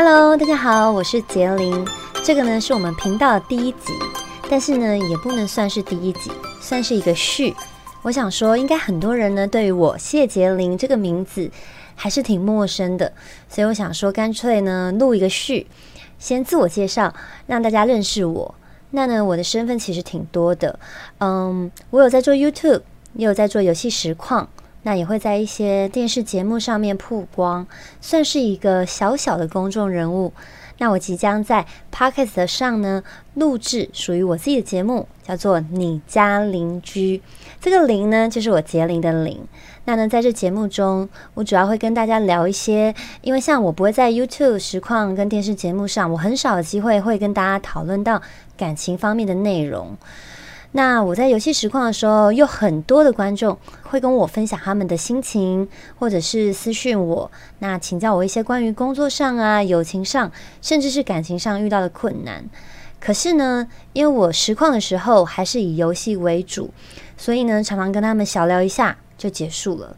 Hello，大家好，我是杰林。这个呢是我们频道的第一集，但是呢也不能算是第一集，算是一个序。我想说，应该很多人呢对于我谢杰林这个名字还是挺陌生的，所以我想说，干脆呢录一个序，先自我介绍，让大家认识我。那呢，我的身份其实挺多的，嗯，我有在做 YouTube，也有在做游戏实况。那也会在一些电视节目上面曝光，算是一个小小的公众人物。那我即将在 Podcast 上呢录制属于我自己的节目，叫做《你家邻居》。这个“邻”呢，就是我杰林的“邻”。那呢，在这节目中，我主要会跟大家聊一些，因为像我不会在 YouTube 实况跟电视节目上，我很少有机会会跟大家讨论到感情方面的内容。那我在游戏实况的时候，有很多的观众会跟我分享他们的心情，或者是私讯我，那请教我一些关于工作上啊、友情上，甚至是感情上遇到的困难。可是呢，因为我实况的时候还是以游戏为主，所以呢，常常跟他们小聊一下就结束了。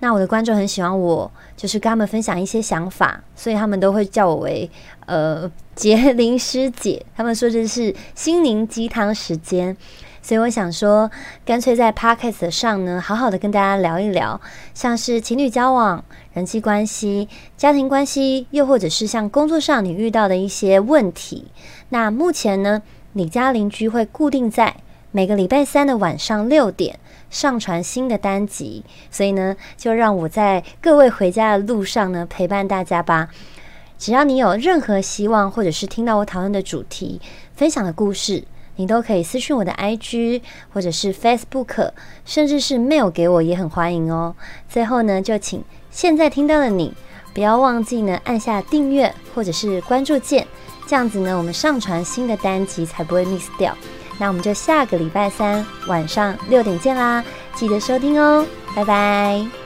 那我的观众很喜欢我，就是跟他们分享一些想法，所以他们都会叫我为呃 杰林师姐。他们说这是心灵鸡汤时间。所以我想说，干脆在 podcast 上呢，好好的跟大家聊一聊，像是情侣交往、人际关系、家庭关系，又或者是像工作上你遇到的一些问题。那目前呢，你家邻居会固定在每个礼拜三的晚上六点上传新的单集，所以呢，就让我在各位回家的路上呢陪伴大家吧。只要你有任何希望，或者是听到我讨论的主题、分享的故事。你都可以私讯我的 IG 或者是 Facebook，甚至是 mail 给我也很欢迎哦。最后呢，就请现在听到的你不要忘记呢按下订阅或者是关注键，这样子呢我们上传新的单集才不会 miss 掉。那我们就下个礼拜三晚上六点见啦，记得收听哦，拜拜。